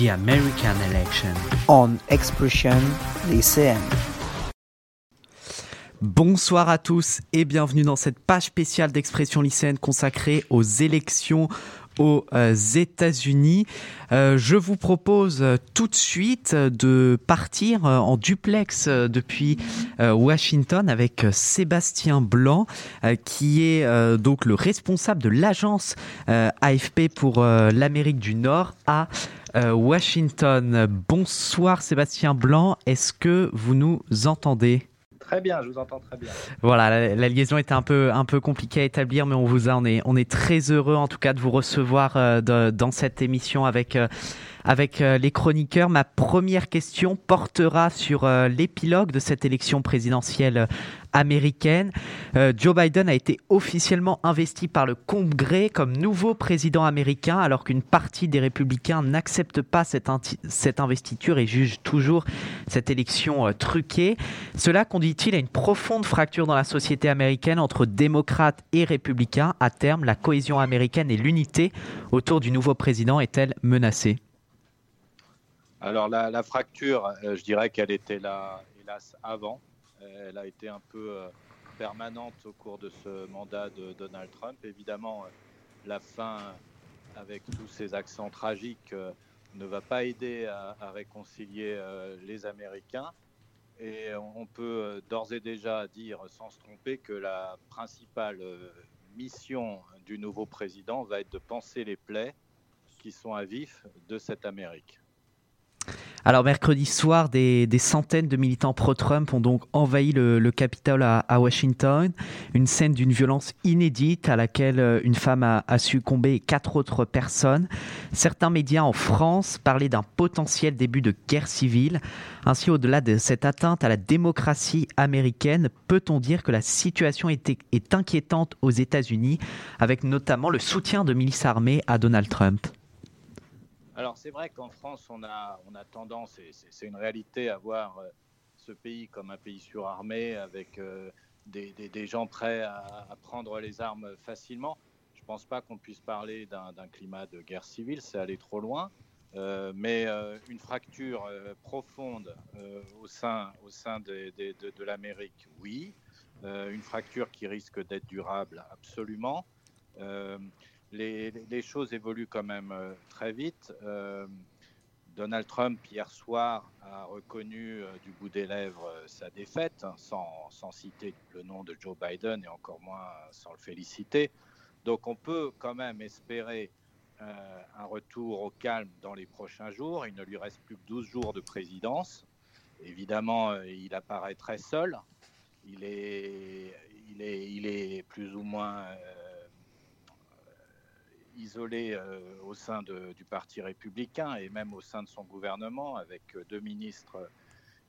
The American Election. on Expression lycéenne. Bonsoir à tous et bienvenue dans cette page spéciale d'expression lycéenne consacrée aux élections aux euh, États-Unis. Euh, je vous propose euh, tout de suite de partir en duplex depuis Washington avec Sébastien Blanc, qui est donc le responsable de l'agence AFP pour l'Amérique du Nord à euh, Washington. Bonsoir Sébastien Blanc, est-ce que vous nous entendez? Très bien, je vous entends très bien. voilà, la, la liaison était un peu un peu compliquée à établir, mais on vous a, on est on est très heureux en tout cas de vous recevoir euh, de- dans cette émission avec euh, avec euh, les chroniqueurs. Ma première question portera sur euh, l'épilogue de cette élection présidentielle euh, américaine. Joe Biden a été officiellement investi par le Congrès comme nouveau président américain, alors qu'une partie des républicains n'accepte pas cette, investiture et juge toujours cette élection truquée. Cela conduit-il à une profonde fracture dans la société américaine entre démocrates et républicains? À terme, la cohésion américaine et l'unité autour du nouveau président est-elle menacée? Alors la, fracture, euh, je dirais qu'elle était là, hélas, avant. Elle a été un peu euh, permanente au cours de ce mandat de Donald Trump. Évidemment, euh, la fin, avec tous ces accents tragiques, ne va pas aider à, réconcilier les Américains. Et on peut d'ores et déjà dire, sans se tromper, que la principale mission du nouveau président va être de penser les plaies qui sont à vif de cette Amérique. Alors mercredi soir, des, centaines de militants pro-Trump ont donc envahi le, le Capitole à, Washington. Une scène d'une violence inédite à laquelle euh, une femme a, succombé et quatre autres personnes. Certains médias en France parlaient d'un potentiel début de guerre civile. Ainsi, au-delà de cette atteinte à la démocratie américaine, peut-on dire que la situation est inquiétante aux États-Unis, avec notamment le soutien de milices armées à Donald Trump? Alors c'est vrai qu'en France, on a, on a tendance, et c'est une réalité, à voir euh, ce pays comme un pays surarmé, avec euh, des, gens prêts à, prendre les armes facilement. Je ne pense pas qu'on puisse parler d'un climat de guerre civile, c'est aller trop loin. Euh, mais une fracture profonde au sein, au sein de, l'Amérique, oui. Une fracture qui risque d'être durable, absolument. Les, choses évoluent quand même euh, très vite. Euh, Donald Trump, hier soir, a reconnu euh, du bout des lèvres sa défaite, hein, sans, sans citer le nom de Joe Biden et encore moins sans le féliciter. Donc on peut quand même espérer un retour au calme dans les prochains jours. Il ne lui reste plus que 12 jours de présidence. Évidemment, il apparaît très seul. Il est, il est, il est plus ou moins isolé euh, au sein du Parti républicain et même au sein de son gouvernement, avec euh, deux ministres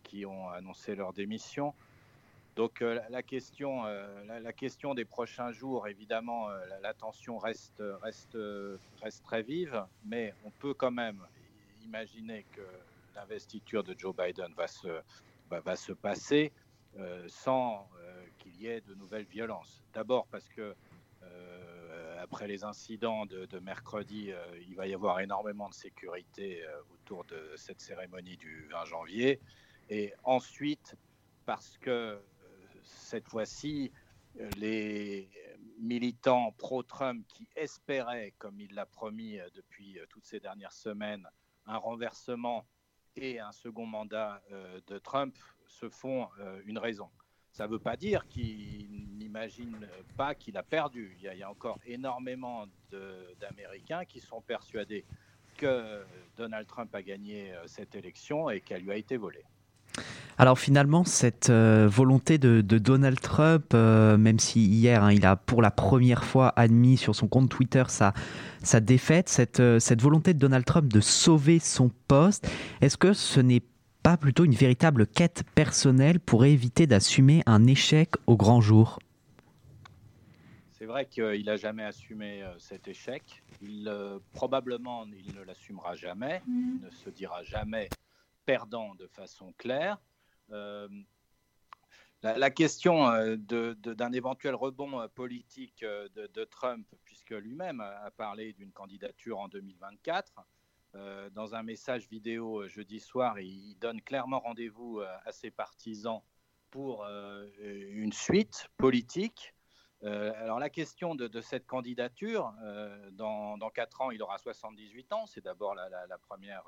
qui ont annoncé leur démission. Donc euh, la, question, euh, la, question des prochains jours, évidemment, euh, la, tension reste, reste, euh, reste très vive, mais on peut quand même imaginer que l'investiture de Joe Biden va se, va, va se passer euh, sans euh, qu'il y ait de nouvelles violences. D'abord parce que euh, après les incidents de, mercredi, euh, il va y avoir énormément de sécurité euh, autour de cette cérémonie du 20 janvier. Et ensuite, parce que euh, cette fois-ci, les militants pro-Trump qui espéraient, comme il l'a promis depuis toutes ces dernières semaines, un renversement et un second mandat de Trump se font une raison. Ça ne veut pas dire qu'il n'imagine pas qu'il a perdu. Il y a, encore énormément d'Américains qui sont persuadés que Donald Trump a gagné euh, cette élection et qu'elle lui a été volée. Alors finalement, cette euh, volonté de, Donald Trump, euh, même si hier hein, il a pour la première fois admis sur son compte Twitter sa, défaite, cette, euh, cette volonté de Donald Trump de sauver son poste, est-ce que ce n'est pas plutôt une véritable quête personnelle pour éviter d'assumer un échec au grand jour? C'est vrai qu'il n'a jamais assumé cet échec. Il, probablement, il ne l'assumera jamais. Il ne se dira jamais perdant de façon claire. Euh, la, question euh, d'un éventuel rebond euh, politique de, Trump, puisque lui-même a parlé d'une candidature en 2024, dans un message vidéo jeudi soir, il donne clairement rendez-vous à ses partisans pour une suite politique. Alors la question de, cette candidature, dans, dans, 4 ans, il aura 78 ans, c'est d'abord la, première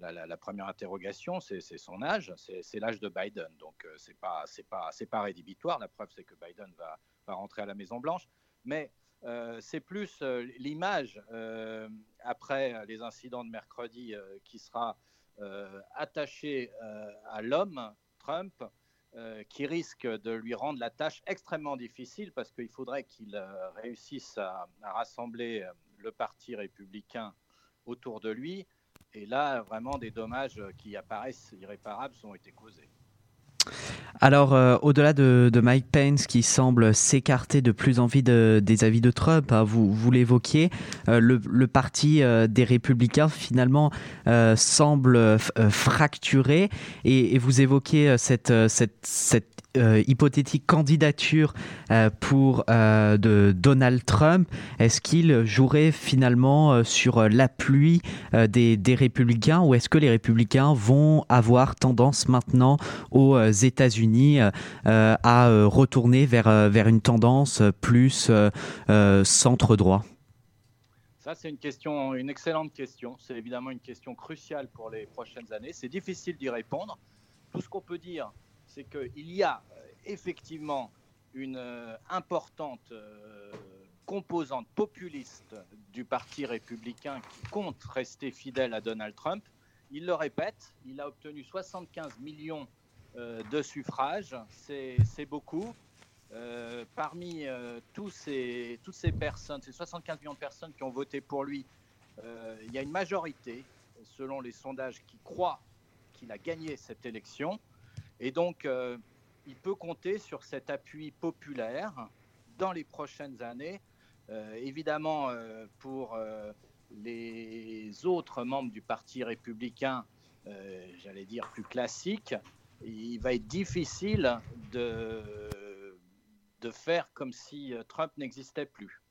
la, première interrogation, c'est son âge, c'est l'âge de Biden. Donc, euh, c'est pas, pas, pas rédhibitoire. La preuve, c'est que Biden va, va, rentrer à la Maison Blanche. Mais euh, c'est plus euh, l'image après les incidents de mercredi qui sera attachée à l'homme Trump. Qui risque de lui rendre la tâche extrêmement difficile parce qu'il faudrait qu'il réussisse à, rassembler le parti républicain autour de lui et là, vraiment, des dommages qui apparaissent irréparables sont été causés. Alors, euh, au-delà de, Mike Pence qui semble s'écarter de plus en plus des avis de Trump, hein, vous, vous l'évoquiez, euh, le, parti euh, des républicains finalement semble fracturé. Et, vous évoquiez cette, hypothétique candidature pour de Donald Trump, est-ce qu'il jouerait finalement sur l'appui des, des, républicains ou est-ce que les républicains vont avoir tendance maintenant aux États-Unis? À retourner vers, vers une tendance plus centre droit ça, c'est une une excellente question. C'est évidemment une question cruciale pour les prochaines années. C'est difficile d'y répondre. Tout ce qu'on peut dire, c'est qu'il y a euh, effectivement une euh, importante euh, composante populiste du Parti républicain qui compte rester fidèle à Donald Trump. Il le répète, il a obtenu 75 millions de suffrages, c'est beaucoup. parmi tous ces, toutes ces personnes, ces 75 millions de personnes qui ont voté pour lui, il y a une majorité, selon les sondages, qui croient qu'il a gagné cette élection. Et donc, euh, il peut compter sur cet appui populaire dans les prochaines années. Euh, évidemment, euh, pour les autres membres du Parti républicain, j'allais dire plus classique, il va être difficile de, de faire comme si Trump n'existait plus.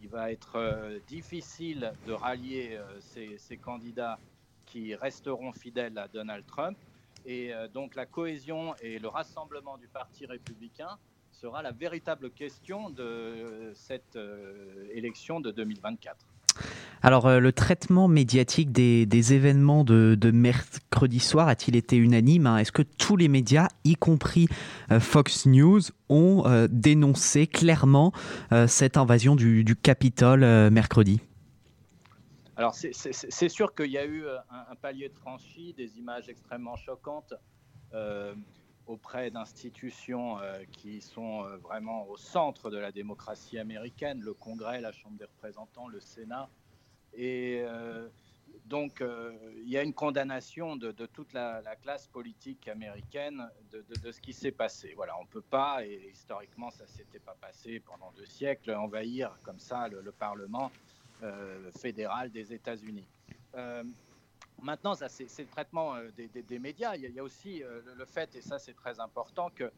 Il va être difficile de rallier ces candidats qui resteront fidèles à Donald Trump et euh, donc la cohésion et le rassemblement du Parti républicain sera la véritable question de cette euh, élection de 2024. Alors, euh, le traitement médiatique des, événements de, mercredi soir a-t-il été unanime hein? Est-ce que tous les médias, y compris Fox News, ont dénoncé clairement cette invasion du, Capitole mercredi? Alors, c'est sûr qu'il y a eu euh, un, palier de franchi, des images extrêmement choquantes euh, auprès d'institutions euh, qui sont vraiment au centre de la démocratie américaine, le Congrès, la Chambre des représentants, le Sénat. Et donc, il y a une condamnation de, toute la, classe politique américaine de, ce qui s'est passé. Voilà, on ne peut pas, et historiquement, ça ne s'était pas passé pendant deux siècles, envahir comme ça le Parlement euh, fédéral des États-Unis. Euh, maintenant, c'est, le traitement euh, des, médias. Il y, a, aussi le fait, et ça c'est très important, que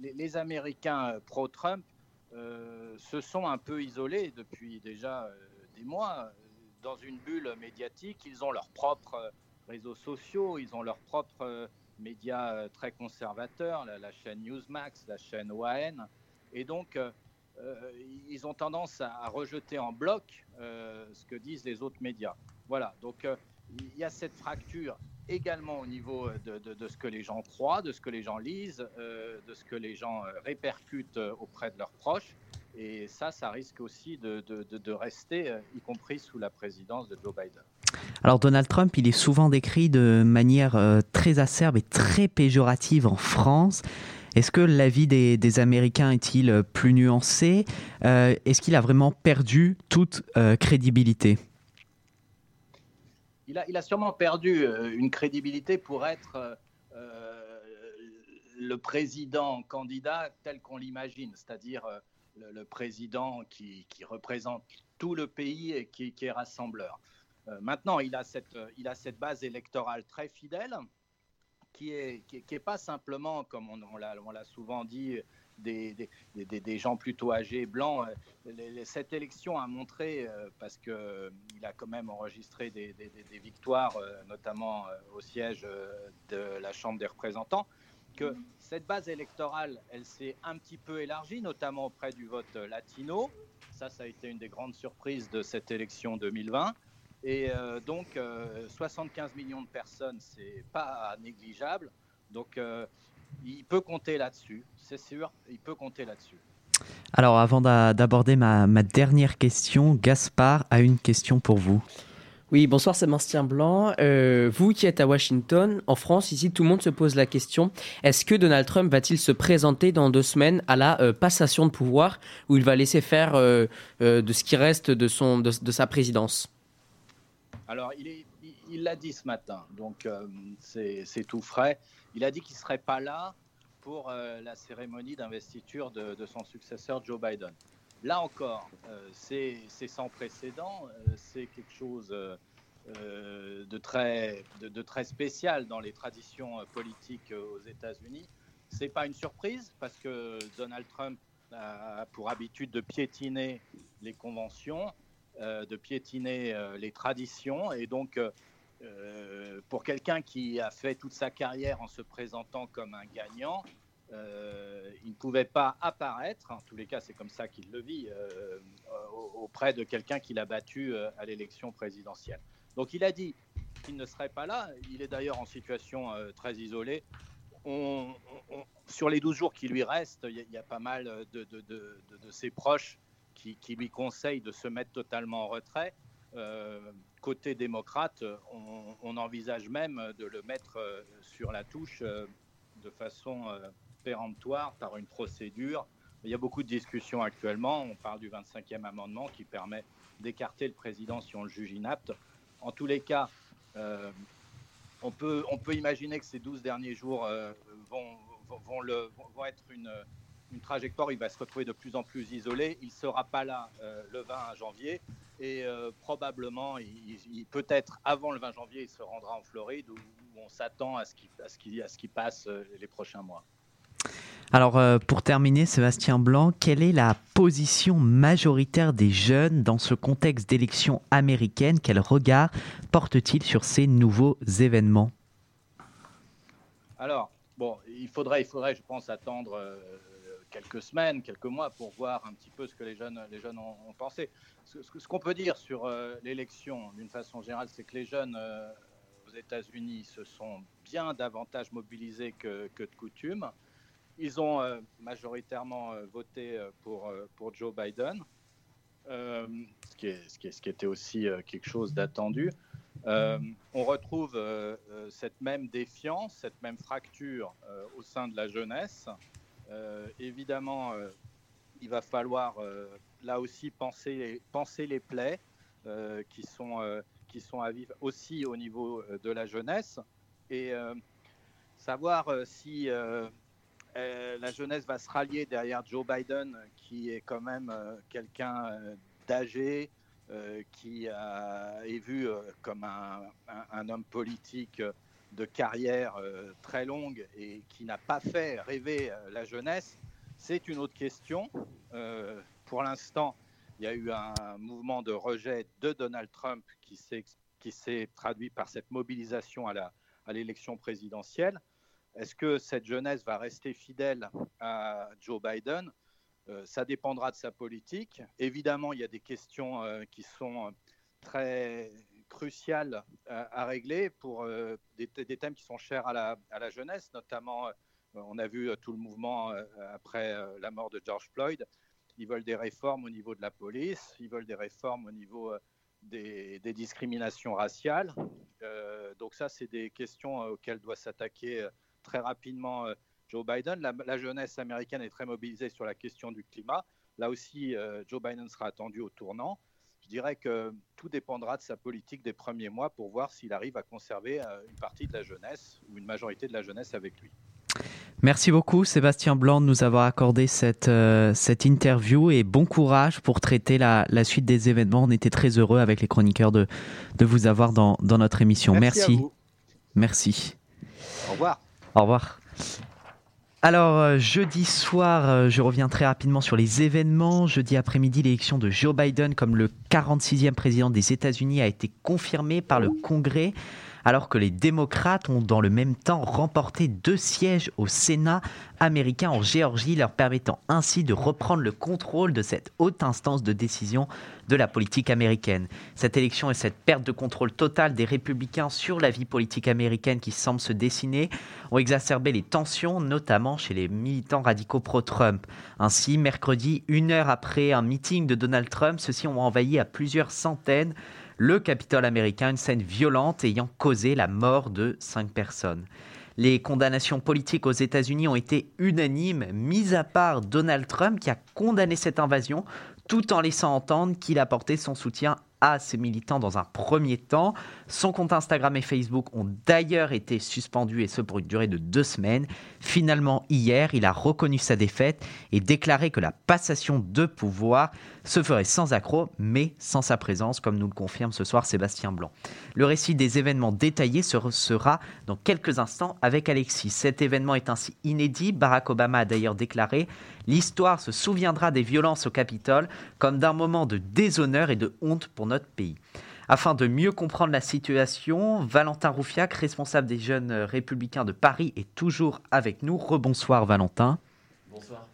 les, Américains pro-Trump se sont un peu isolés depuis déjà des mois dans une bulle médiatique. Ils ont leurs propres réseaux sociaux, ils ont leurs propres médias très conservateurs, la, chaîne Newsmax, la chaîne OAN. Et donc, euh, ils ont tendance à, rejeter en bloc euh, ce que disent les autres médias. Voilà, donc euh, il y a cette fracture également au niveau de, ce que les gens croient, de ce que les gens lisent, de ce que les gens répercutent auprès de leurs proches. Et ça, ça risque aussi de, rester, y compris sous la présidence de Joe Biden. Alors Donald Trump, il est souvent décrit de manière très acerbe et très péjorative en France. Est-ce que l'avis des, Américains est-il plus nuancé? Est-ce qu'il a vraiment perdu toute crédibilité? Il a, sûrement perdu une crédibilité pour être le président candidat tel qu'on l'imagine, c'est-à-dire euh, le, président qui, représente tout le pays et qui, est rassembleur. Euh, maintenant, il a, cette, base électorale très fidèle qui n'est est pas simplement, comme on l'a souvent dit, des, des, des, gens plutôt âgés, blancs. Euh, cette élection a montré, parce qu'il a quand même enregistré des, victoires, notamment au siège de la Chambre des représentants, que cette base électorale, elle s'est un petit peu élargie, notamment auprès du vote latino. Ça, ça a été une des grandes surprises de cette élection 2020. Et euh, donc, 75 euh, millions de personnes, c'est pas négligeable. Donc, euh, il peut compter là-dessus, c'est sûr, il peut compter là-dessus. Alors, avant d'aborder ma, ma dernière question, Gaspard a une question pour vous. Oui, bonsoir Sébastien Blanc. Euh, vous qui êtes à Washington, en France, ici, tout le monde se pose la question est-ce que Donald Trump va-t-il se présenter dans deux semaines à la euh, passation de pouvoir où il va laisser faire euh, de ce qui reste de, son, de, sa présidence? Alors, il l'a dit ce matin, donc c'est tout frais. Il a dit qu'il ne serait pas là pour la cérémonie d'investiture de, son successeur Joe Biden. Là encore, euh, c'est sans précédent, euh, c'est quelque chose euh, de, très, de, très spécial dans les traditions politiques aux États-Unis. Ce n'est pas une surprise parce que Donald Trump a pour habitude de piétiner les conventions, de piétiner les traditions. Et donc, pour quelqu'un qui a fait toute sa carrière en se présentant comme un gagnant, euh, il ne pouvait pas apparaître, en tous les cas c'est comme ça qu'il le vit, euh, auprès de quelqu'un qu'il a battu euh, à l'élection présidentielle. Donc il a dit qu'il ne serait pas là, il est d'ailleurs en situation très isolée. Sur les 12 jours qui lui restent, il y, a pas mal de, ses proches qui, lui conseillent de se mettre totalement en retrait. Côté démocrate, on, envisage même de le mettre sur la touche de façon péremptoire par une procédure. Il y a beaucoup de discussions actuellement. On parle du 25e amendement qui permet d'écarter le président si on le juge inapte. En tous les cas, euh, on, peut, imaginer que ces 12 derniers jours euh, vont, être une, trajectoire. Il va se retrouver de plus en plus isolé. Il ne sera pas là euh, le 20 janvier. Et probablement, il, peut-être avant le 20 janvier, il se rendra en Floride où, on s'attend à ce qu'il qu passe les prochains mois. Alors euh, pour terminer, Sébastien Blanc, quelle est la position majoritaire des jeunes dans ce contexte d'élection américaine? Quel regard porte-t-il sur ces nouveaux événements? Alors, bon, il faudrait, il faudrait, je pense, attendre euh, quelques semaines, quelques mois pour voir un petit peu ce que les jeunes, les jeunes ont, pensé. Ce, qu'on peut dire sur euh, l'élection, d'une façon générale, c'est que les jeunes aux États-Unis se sont bien davantage mobilisés que, de coutume. Ils ont euh, majoritairement euh, voté euh, pour, Joe Biden, ce, qui était aussi quelque chose d'attendu. on retrouve cette même défiance, cette même fracture au sein de la jeunesse. Évidemment, il va falloir là aussi penser les, plaies qui, sont, qui sont à vivre aussi au niveau de la jeunesse. Et savoir si euh, la jeunesse va se rallier derrière Joe Biden, qui est quand même euh, quelqu'un euh, d'âgé, qui est vu comme un, homme politique de carrière très longue et qui n'a pas fait rêver la jeunesse. C'est une autre question. pour l'instant, il y a eu un mouvement de rejet de Donald Trump qui s'est traduit par cette mobilisation à l'élection présidentielle. Est-ce que cette jeunesse va rester fidèle à Joe Biden? Euh, Ça dépendra de sa politique. Évidemment, il y a des questions euh, qui sont euh, très cruciales à, régler pour des, thèmes qui sont chers à la, jeunesse, notamment, on a vu tout le mouvement après la mort de George Floyd. Ils veulent des réformes au niveau de la police, ils veulent des réformes au niveau des, discriminations raciales. donc ça, c'est des questions auxquelles doit s'attaquer très rapidement Joe Biden. La, jeunesse américaine est très mobilisée sur la question du climat. Là aussi, Joe Biden sera attendu au tournant. Je dirais que tout dépendra de sa politique des premiers mois pour voir s'il arrive à conserver une partie de la jeunesse ou une majorité de la jeunesse avec lui. Merci beaucoup Sébastien Blanc de nous avoir accordé cette, euh, cette interview et bon courage pour traiter la, la, suite des événements. On était très heureux avec les chroniqueurs de, de vous avoir dans, dans notre émission. Merci. Merci. Au revoir. Au revoir. Alors, euh, jeudi soir, euh, je reviens très rapidement sur les événements. Jeudi après-midi, l'élection de Joe Biden comme le 46e président des États-Unis a été confirmée par le Congrès alors que les démocrates ont dans le même temps remporté deux sièges au Sénat américain en Géorgie, leur permettant ainsi de reprendre le contrôle de cette haute instance de décision de la politique américaine. Cette élection et cette perte de contrôle totale des républicains sur la vie politique américaine qui semble se dessiner ont exacerbé les tensions, notamment chez les militants radicaux pro-Trump. Ainsi, mercredi, une heure après un meeting de Donald Trump, ceux-ci ont envahi à plusieurs centaines le Capitole américain, une scène violente ayant causé la mort de cinq personnes. Les condamnations politiques aux États-Unis ont été unanimes, mis à part Donald Trump qui a condamné cette invasion tout en laissant entendre qu'il apportait son soutien à ses militants dans un premier temps. Son compte Instagram et Facebook ont d'ailleurs été suspendus et ce pour une durée de deux semaines. Finalement, hier, il a reconnu sa défaite et déclaré que la passation de pouvoir se ferait sans accroc, mais sans sa présence, comme nous le confirme ce soir Sébastien Blanc. Le récit des événements détaillés sera dans quelques instants avec Alexis. Cet événement est ainsi inédit. Barack Obama a d'ailleurs déclaré L'histoire se souviendra des violences au Capitole comme d'un moment de déshonneur et de honte pour notre pays. Afin de mieux comprendre la situation, Valentin Roufiac, responsable des jeunes républicains de Paris, est toujours avec nous. Rebonsoir Valentin. Bonsoir.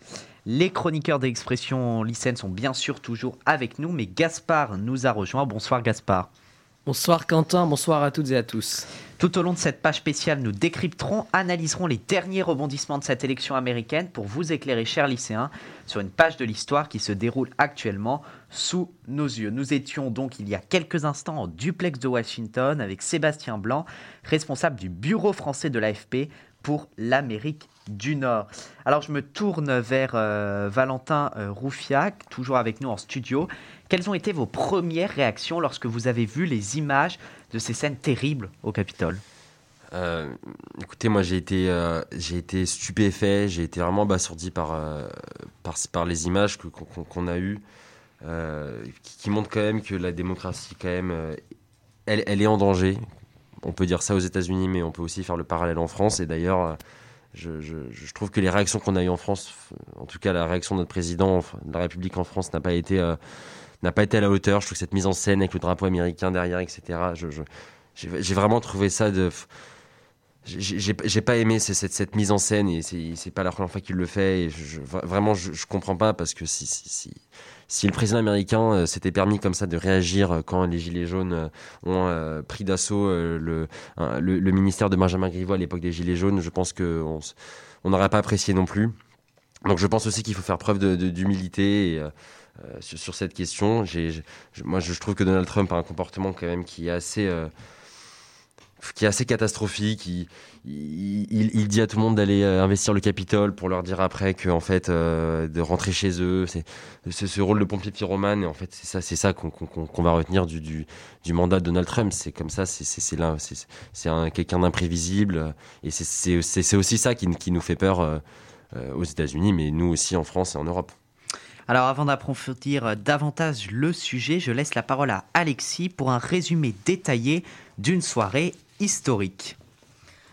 Les chroniqueurs d'expression lycéenne sont bien sûr toujours avec nous, mais Gaspard nous a rejoint. Bonsoir Gaspard. Bonsoir Quentin, bonsoir à toutes et à tous. Tout au long de cette page spéciale, nous décrypterons, analyserons les derniers rebondissements de cette élection américaine pour vous éclairer, chers lycéens, sur une page de l'histoire qui se déroule actuellement sous nos yeux. Nous étions donc il y a quelques instants en duplex de Washington avec Sébastien Blanc, responsable du bureau français de l'AFP pour l'Amérique du Nord. Alors je me tourne vers euh, Valentin euh, Roufiac, toujours avec nous en studio. Quelles ont été vos premières réactions lorsque vous avez vu les images de ces scènes terribles au Capitole? Euh, écoutez, moi j'ai été, j'ai été stupéfait, j'ai été vraiment abasourdi par, les images qu'on a eues, qui, montrent quand même que la démocratie, quand même, elle, est en danger. On peut dire ça aux États-Unis, mais on peut aussi faire le parallèle en France. Et d'ailleurs, je, trouve que les réactions qu'on a eues en France, en tout cas la réaction de notre président de la République en France n'a pas été euh, n'a pas été à la hauteur. Je trouve que cette mise en scène avec le drapeau américain derrière, etc. j'ai vraiment trouvé ça de j'ai pas aimé cette, mise en scène et c'est pas la première fois qu'il le fait et je, vraiment je, comprends pas parce que si si le président américain euh, s'était permis comme ça de réagir euh, quand les Gilets jaunes euh, ont pris d'assaut le, ministère de Benjamin Griveaux à l'époque des Gilets jaunes, je pense qu'on on n'aurait pas apprécié non plus. Donc je pense aussi qu'il faut faire preuve d'humilité sur, cette question. moi, je, trouve que Donald Trump a un comportement quand même qui est assez qui est assez catastrophique. Il, dit à tout le monde d'aller euh, investir le Capitole pour leur dire après que en fait euh, de rentrer chez eux. C'est ce rôle de pompier pyromane et en fait c'est ça, c'est ça qu'on va retenir du, mandat de Donald Trump. C'est comme ça, c'est quelqu'un d'imprévisible et c'est aussi ça qui, qui, nous fait peur euh, aux États-Unis, mais nous aussi en France et en Europe. Alors avant d'approfondir davantage le sujet, je laisse la parole à Alexis pour un résumé détaillé d'une soirée historique.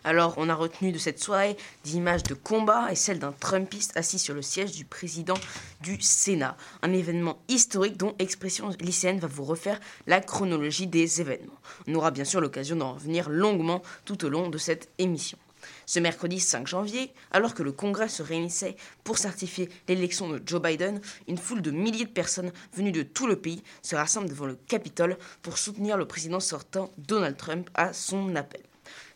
Alors, on a retenu de cette soirée des images de combat et celle d'un Trumpiste assis sur le siège du président du Sénat. Un événement historique dont Expression lycéenne va vous refaire la chronologie des événements. On aura bien sûr l'occasion d'en revenir longuement tout au long de cette émission. Ce mercredi 5 janvier, alors que le Congrès se réunissait pour certifier l'élection de Joe Biden, une foule de milliers de personnes venues de tout le pays se rassemblent devant le Capitole pour soutenir le président sortant Donald Trump à son appel.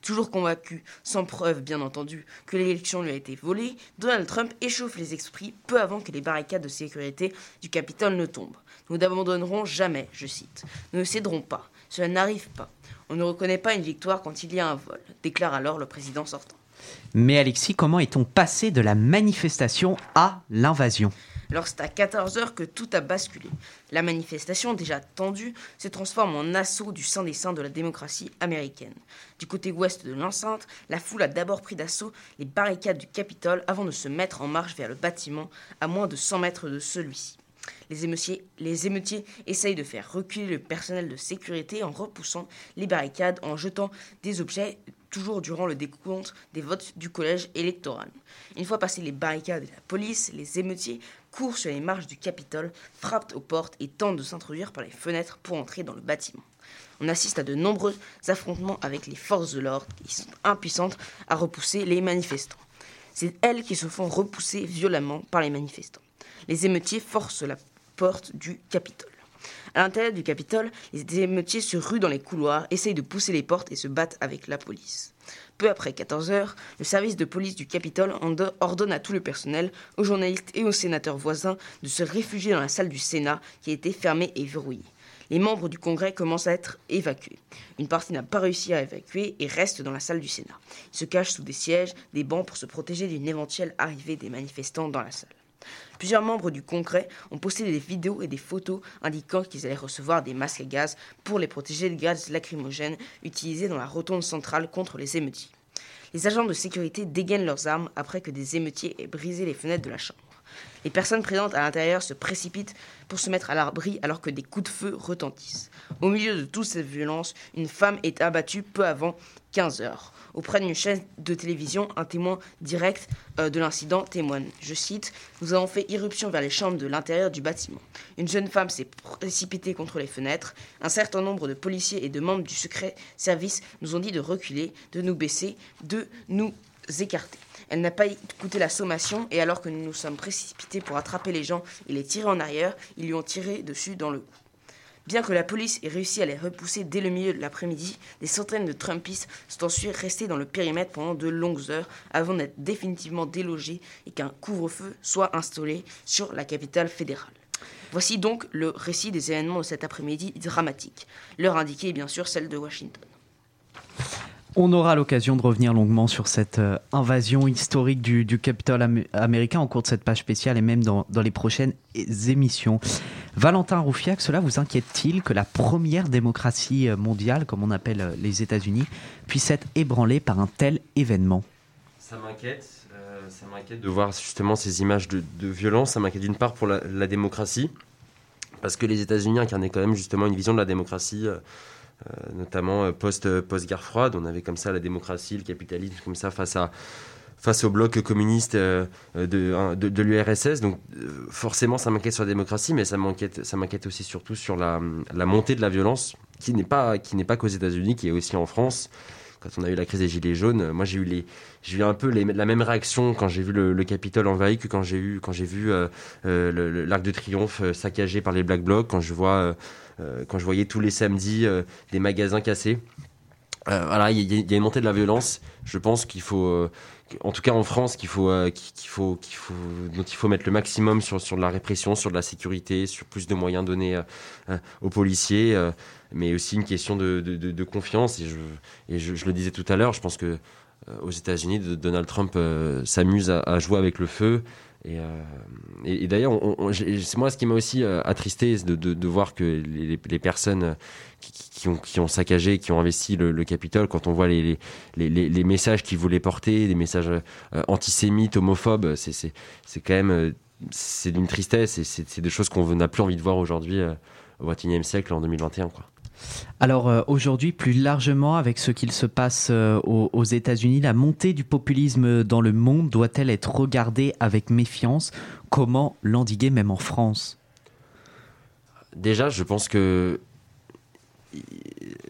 Toujours convaincu, sans preuve bien entendu, que l'élection lui a été volée, Donald Trump échauffe les esprits peu avant que les barricades de sécurité du Capitole ne tombent. Nous n'abandonnerons jamais, je cite. Nous ne céderons pas. Cela n'arrive pas. On ne reconnaît pas une victoire quand il y a un vol, déclare alors le président sortant. Mais Alexis, comment est-on passé de la manifestation à l'invasion? Alors c'est à 14h que tout a basculé. La manifestation, déjà tendue, se transforme en assaut du sein des saints de la démocratie américaine. Du côté ouest de l'enceinte, la foule a d'abord pris d'assaut les barricades du Capitole avant de se mettre en marche vers le bâtiment à moins de 100 mètres de celui-ci. Les émeutiers, essayent de faire reculer le personnel de sécurité en repoussant les barricades, en jetant des objets toujours durant le décompte des votes du collège électoral. Une fois passées les barricades et la police, les émeutiers courent sur les marches du Capitole, frappent aux portes et tentent de s'introduire par les fenêtres pour entrer dans le bâtiment. On assiste à de nombreux affrontements avec les forces de l'ordre qui sont impuissantes à repousser les manifestants. C'est elles qui se font repousser violemment par les manifestants. Les émeutiers forcent la porte du Capitole. À l'intérieur du Capitole, les émeutiers se ruent dans les couloirs, essayent de pousser les portes et se battent avec la police. Peu après 14 heures, le service de police du Capitole ordonne à tout le personnel, aux journalistes et aux sénateurs voisins de se réfugier dans la salle du Sénat qui a été fermée et verrouillée. Les membres du Congrès commencent à être évacués. Une partie n'a pas réussi à évacuer et reste dans la salle du Sénat. Ils se cachent sous des sièges, des bancs pour se protéger d'une éventuelle arrivée des manifestants dans la salle. Plusieurs membres du Congrès ont posté des vidéos et des photos indiquant qu'ils allaient recevoir des masques à gaz pour les protéger des gaz lacrymogènes utilisés dans la rotonde centrale contre les émeutiers. Les agents de sécurité dégainent leurs armes après que des émeutiers aient brisé les fenêtres de la chambre. Les personnes présentes à l'intérieur se précipitent pour se mettre à l'abri alors que des coups de feu retentissent. Au milieu de toute cette violence, une femme est abattue peu avant 15 heures. Auprès d'une chaîne de télévision, un témoin direct euh, de l'incident témoigne. Je cite Nous avons fait irruption vers les chambres de l'intérieur du bâtiment. Une jeune femme s'est précipitée contre les fenêtres. Un certain nombre de policiers et de membres du secret service nous ont dit de reculer, de nous baisser, de nous écarter. Elle n'a pas écouté la sommation et alors que nous nous sommes précipités pour attraper les gens et les tirer en arrière, ils lui ont tiré dessus dans le. Bien que la police ait réussi à les repousser dès le milieu de l'après-midi, des centaines de Trumpistes sont ensuite restés dans le périmètre pendant de longues heures avant d'être définitivement délogés et qu'un couvre-feu soit installé sur la capitale fédérale. Voici donc le récit des événements de cet après-midi dramatique. L'heure indiquée est bien sûr celle de Washington. On aura l'occasion de revenir longuement sur cette euh, invasion historique du, Capitole américain en cours de cette page spéciale et même dans, les prochaines émissions. Valentin Roufiac, cela vous inquiète-t-il que la première démocratie euh, mondiale, comme on appelle euh, les États-Unis, puisse être ébranlée par un tel événement? Ça m'inquiète. ça m'inquiète de voir justement ces images de, violence. Ça m'inquiète d'une part pour la, démocratie, parce que les États-Unis incarnaient quand même justement une vision de la démocratie notamment euh, post, euh, post-guerre froide. On avait comme ça la démocratie, le capitalisme, comme ça, face au bloc communiste de, l'URSS. Donc forcément, ça m'inquiète sur la démocratie, mais ça m'inquiète, aussi surtout sur la, montée de la violence, qui n'est pas, qu'aux États-Unis, qui est aussi en France. Quand on a eu la crise des Gilets jaunes, moi j'ai eu, un peu la même réaction quand j'ai vu le, Capitole envahi que quand j'ai, vu l'Arc de Triomphe saccagé par les Black Blocs, quand je vois euh, quand je voyais tous les samedis euh, des magasins cassés. Euh, voilà, il y, a une montée de la violence. Je pense qu'il faut, en tout cas en France, qu'il faut, qu'il faut, qu'il il faut mettre le maximum sur sur de la répression, sur de la sécurité, sur plus de moyens donnés aux policiers, mais aussi une question de, confiance. Et je, le disais tout à l'heure, je pense que aux États-Unis, Donald Trump s'amuse à, jouer avec le feu. Et, euh, et, d'ailleurs, c'est moi ce qui m'a aussi euh, attristé de, de, de, voir que les, les personnes qui, qui, ont, qui, ont, saccagé, qui ont investi le, le Capitole, quand on voit les, les, les messages qu'ils voulaient porter, des messages euh, antisémites, homophobes, c'est quand même c'est d'une tristesse et c'est des choses qu'on n'a plus envie de voir aujourd'hui au XXIe siècle, en 2021. Quoi. Alors euh, aujourd'hui, plus largement, avec ce qu'il se passe euh, aux, États-Unis, la montée du populisme dans le monde doit-elle être regardée avec méfiance? Comment l'endiguer même en France? Déjà, je pense que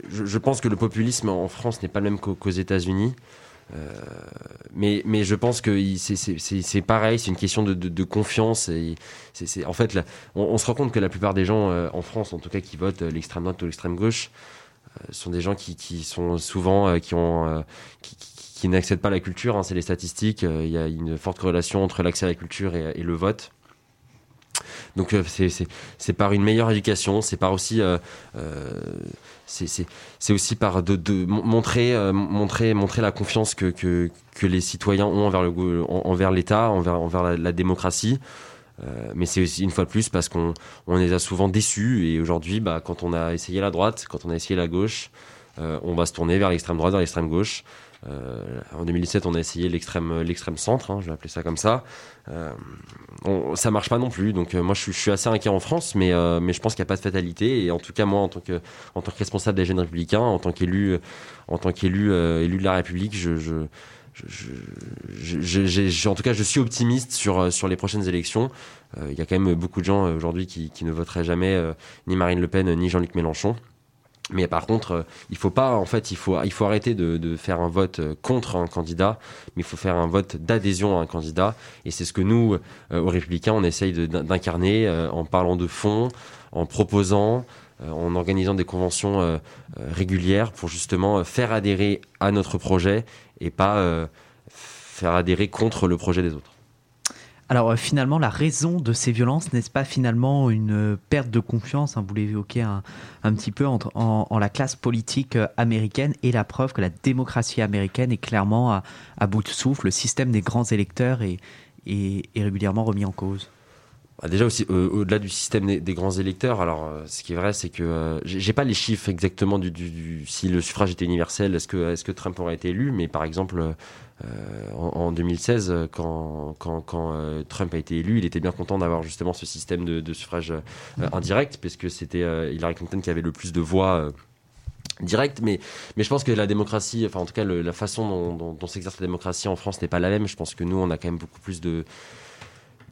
je, pense que le populisme en France n'est pas le même qu'aux États-Unis. Euh, mais, mais je pense que c'est pareil, c'est une question de, de, confiance. Et en fait, on, se rend compte que la plupart des gens euh, en France, en tout cas qui votent euh, l'extrême droite ou l'extrême gauche, sont des gens qui, qui sont souvent qui ont qui, n'accèdent pas à la culture. hein, c'est les statistiques. Il y a une forte corrélation entre l'accès à la culture et, le vote. Donc euh, c'est- par une meilleure éducation, c'est par aussi c'est- aussi par de, de mon- montrer euh, montrer montrer la confiance que, les citoyens ont envers en- envers l'État, envers la, démocratie. Euh, mais c'est aussi une fois de plus parce qu'on on les a souvent déçus et aujourd'hui bah, quand on a essayé la droite, quand on a essayé la gauche, euh, on va se tourner vers l'extrême droite, vers l'extrême gauche. Euh, en 2017, on a essayé l'extrême l'extrême centre, hein, je vais appeler ça comme ça. Euh, on, ça marche pas non plus. Donc euh, moi, je je suis assez inquiet en France, mais euh, mais je pense qu'il n'y a pas de fatalité. Et en tout cas, moi, en tant que en tant que responsable des jeunes républicains, en tant qu'élu en tant qu'élu euh, élu de la République, je, je je- je- je- en tout cas, je suis optimiste sur, euh, sur les prochaines élections. Euh, Il y a quand même beaucoup de gens euh, aujourd'hui qui, qui ne voteraient jamais euh, ni Marine Le Pen ni Jean-Luc Mélenchon. Mais par contre, euh, il faut pas, en fait, il faut, il faut arrêter de, de faire un vote euh, contre un candidat, mais il faut faire un vote d'adhésion à un candidat. Et c'est ce que nous, euh, aux Républicains, on essaye d'incarner en parlant de fond, en proposant, en organisant des conventions régulières pour justement faire adhérer à notre projet et pas faire adhérer contre le projet des autres. Alors euh, finalement, la raison de ces violences, n'est-ce pas finalement une euh, perte de confiance, hein, vous l'évoquez un, petit peu, entre, en, la classe politique euh, américaine et la preuve que la démocratie américaine est clairement à, bout de souffle. Le système des grands électeurs est, est- régulièrement remis en cause. Bah, déjà aussi au-delà du système des, grands électeurs. Alors ce qui est vrai, c'est que euh, j'ai pas les chiffres exactement du, du- du- si le suffrage était universel, est-ce que est-ce que Trump aurait été élu, mais par exemple euh, en, en 2016, euh, quand euh, Trump a été élu, il était bien content d'avoir justement ce système de, suffrage euh, indirect, parce que c'était Hillary Clinton qui avait le plus de voix. directes. mais je pense que la démocratie enfin en tout cas la façon dont, s'exerce la démocratie en France n'est pas la même je pense que nous on a quand même beaucoup plus de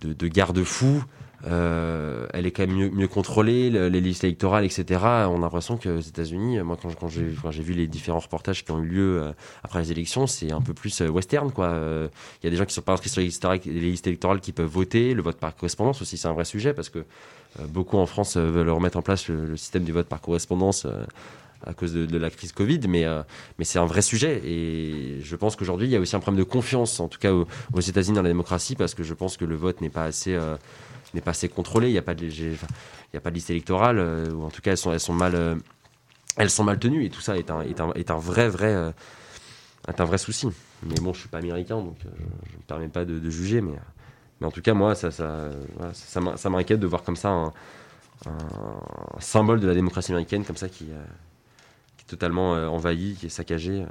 garde-fous. Euh, elle est quand même mieux, mieux contrôlée, le- les listes électorales, etc. On a l'impression que aux États-Unis, moi, quand, quand j'ai vu les différents reportages qui ont eu lieu euh, après les élections, c'est un peu plus euh, western, quoi. Euh, Il y a des gens qui sont pas inscrits sur les listes, électorales- qui peuvent voter. Le vote par correspondance aussi, c'est un vrai sujet parce que beaucoup en France veulent remettre en place le, système du vote par correspondance. à cause de, la crise Covid, mais, mais c'est un vrai sujet. Et je pense qu'aujourd'hui, il y a aussi un problème de confiance, en tout cas aux, aux États-Unis dans la démocratie, parce que je pense que le vote n'est pas assez, euh, n'est pas assez contrôlé. Il n'y a pas de, il y liste électorale, euh, ou en tout cas, elles sont, elles sont mal, euh, elles sont mal tenues. Et tout ça est un, vrai, vrai, euh, est un vrai souci. Mais bon, je suis pas américain, donc je ne me permets pas de, juger. Mais, mais en tout cas, moi, ça, m'inquiète de voir comme ça un, symbole de la démocratie américaine, comme ça, qui, est totalement envahi, qui est saccagé.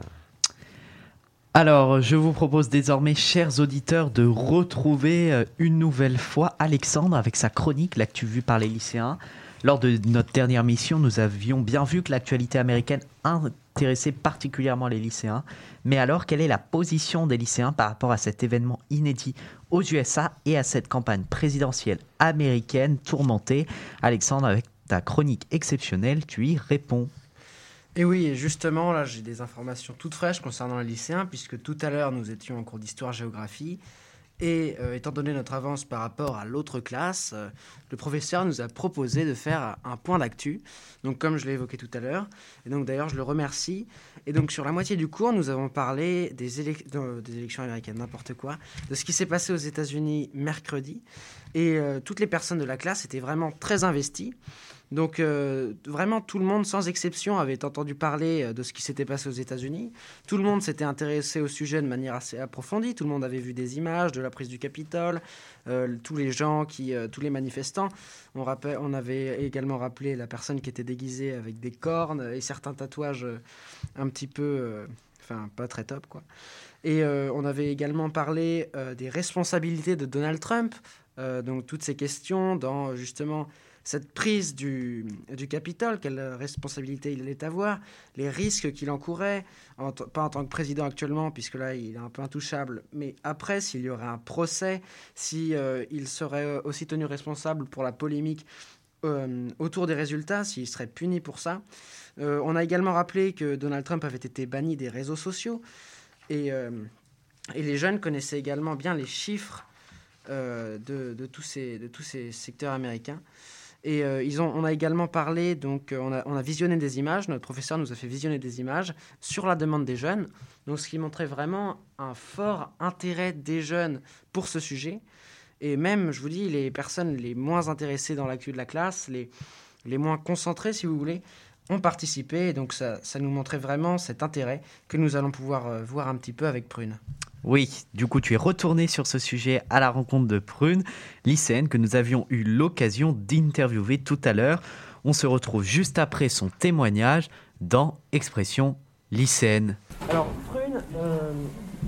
Alors, je vous propose désormais, chers auditeurs, de retrouver euh, une nouvelle fois Alexandre avec sa chronique, l'actu vue par les lycéens. Lors de notre dernière mission, nous avions bien vu que l'actualité américaine intéressait particulièrement les lycéens. Mais alors, quelle est la position des lycéens par rapport à cet événement inédit aux USA et à cette campagne présidentielle américaine tourmentée? Alexandre, avec ta chronique exceptionnelle, tu y réponds. Et oui, et justement, là, j'ai des informations toutes fraîches concernant les lycéens, puisque tout à l'heure, nous étions en cours d'histoire-géographie. Et euh, étant donné notre avance par rapport à l'autre classe, euh, le professeur nous a proposé de faire un point d'actu. Donc, comme je l'ai évoqué tout à l'heure, et donc d'ailleurs, je le remercie. Et donc, sur la moitié du cours, nous avons parlé des, élections américaines, n'importe quoi, de ce qui s'est passé aux États-Unis mercredi. Et euh, toutes les personnes de la classe étaient vraiment très investies. Donc euh, vraiment tout le monde sans exception avait entendu parler euh, de ce qui s'était passé aux États-Unis. Tout le monde s'était intéressé au sujet de manière assez approfondie. Tout le monde avait vu des images de la prise du Capitole, euh, tous les gens qui, tous les manifestants. On, rappelle, on avait également rappelé la personne qui était déguisée avec des cornes et certains tatouages un petit peu, enfin pas très top quoi. Et on avait également parlé des responsabilités de Donald Trump. Donc toutes ces questions dans justement cette prise du, du Capitole, quelle responsabilité il allait avoir, les risques qu'il encourait, pas en tant que président actuellement, puisque là il est un peu intouchable, mais après s'il y aurait un procès, si euh, il serait aussi tenu responsable pour la polémique euh, autour des résultats, s'il serait puni pour ça. Euh, on a également rappelé que Donald Trump avait été banni des réseaux sociaux, et, euh, les jeunes connaissaient également bien les chiffres euh, de tous ces secteurs américains. Et euh, ils ont, on a également parlé, donc euh, on, a, on a visionné des images, notre professeur nous a fait visionner des images sur la demande des jeunes, donc ce qui montrait vraiment un fort intérêt des jeunes pour ce sujet. Et même, je vous dis, les personnes les moins intéressées dans l'actu de la classe, les, les moins concentrées, si vous voulez, ont participé. Et donc ça, ça nous montrait vraiment cet intérêt que nous allons pouvoir euh, voir un petit peu avec Prune. Oui, du coup, tu es retourné sur ce sujet à la rencontre de Prune, lycéenne que nous avions eu l'occasion d'interviewer tout à l'heure. On se retrouve juste après son témoignage dans Expression lycéenne. Alors, Prune, euh,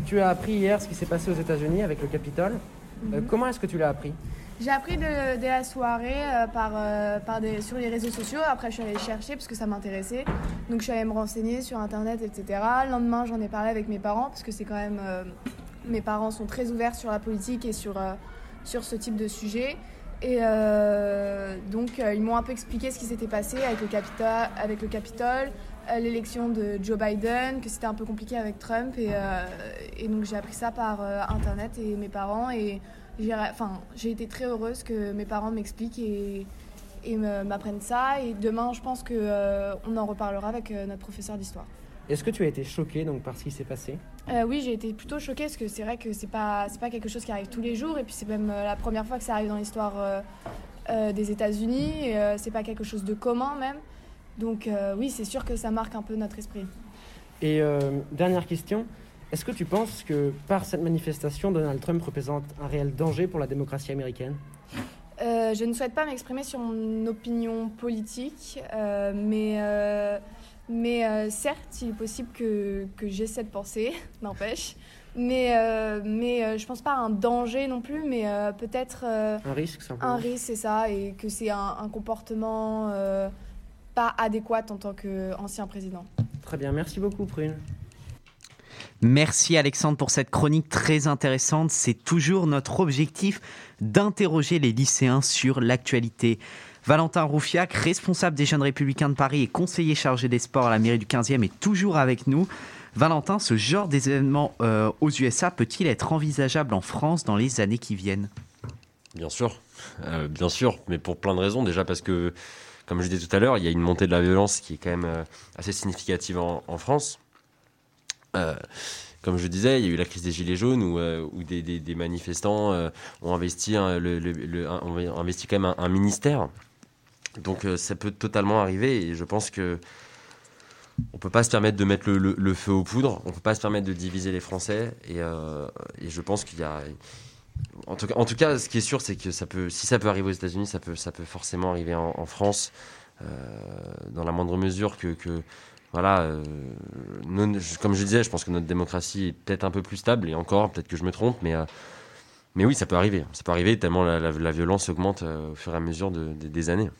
tu as appris hier ce qui s'est passé aux États-Unis avec le Capitole. Euh, comment est-ce que tu l'as appris? J'ai appris de, la soirée euh, par, euh, sur les réseaux sociaux. Après, je suis allée chercher parce que ça m'intéressait. Donc, je suis allée me renseigner sur Internet, etc. Le lendemain, j'en ai parlé avec mes parents parce que c'est quand même. euh, mes parents sont très ouverts sur la politique et sur, sur ce type de sujet. Et donc, ils m'ont un peu expliqué ce qui s'était passé avec le, Capitole, l'élection de Joe Biden, que c'était un peu compliqué avec Trump. Et, donc, j'ai appris ça par Internet et mes parents. J'ai enfin, j'ai été très heureuse que mes parents m'expliquent et, m'apprennent ça. Et demain, je pense qu'on en reparlera avec euh, notre professeur d'histoire. Est-ce que tu as été choqué donc, par ce qui s'est passé? Euh, oui, j'ai été plutôt choquée parce que c'est vrai que c'est pas c'est pas quelque chose qui arrive tous les jours et puis c'est même euh, la première fois que ça arrive dans l'histoire euh, euh, des États-Unis. et, euh, c'est pas quelque chose de commun même. Donc euh, oui, c'est sûr que ça marque un peu notre esprit. Et euh, dernière question, est-ce que tu penses que par cette manifestation, Donald Trump représente un réel danger pour la démocratie américaine? Euh, je ne souhaite pas m'exprimer sur mon opinion politique, euh, mais, euh, mais certes, il est possible que, que j'ai cette pensée, n'empêche. Mais, mais je pense pas à un danger non plus, mais peut-être Un risque simplement un risque, c'est ça, et que c'est un, un comportement pas adéquat en tant qu'ancien président. Très bien, merci beaucoup Prune. Merci Alexandre pour cette chronique très intéressante. C'est toujours notre objectif d'interroger les lycéens sur l'actualité. Valentin Roufiac, responsable des Jeunes Républicains de Paris et conseiller chargé des sports à la mairie du 15e, est toujours avec nous. Valentin, ce genre d'événement euh, aux USA peut-il être envisageable en France dans les années qui viennent? Bien sûr, Euh, bien sûr, mais pour plein de raisons. Déjà parce que, comme je disais tout à l'heure, il y a une montée de la violence qui est quand même euh, assez significative en, en France. Euh, comme je disais, il y a eu la crise des Gilets jaunes où, euh, des, manifestants euh, ont investi, le, investi quand même un, ministère. Donc ça peut totalement arriver et je pense que on peut pas se permettre de mettre le, feu aux poudres, on peut pas se permettre de diviser les Français et, je pense qu'il y a en tout, cas, ce qui est sûr, c'est que ça peut, si ça peut arriver aux États-Unis, ça peut, forcément arriver en, France, dans la moindre mesure que voilà, euh, comme je disais, je pense que notre démocratie est peut-être un peu plus stable, et encore, peut-être que je me trompe, mais, euh, mais oui, ça peut arriver. Ça peut arriver tellement la, violence augmente euh, au fur et à mesure de- de- des années.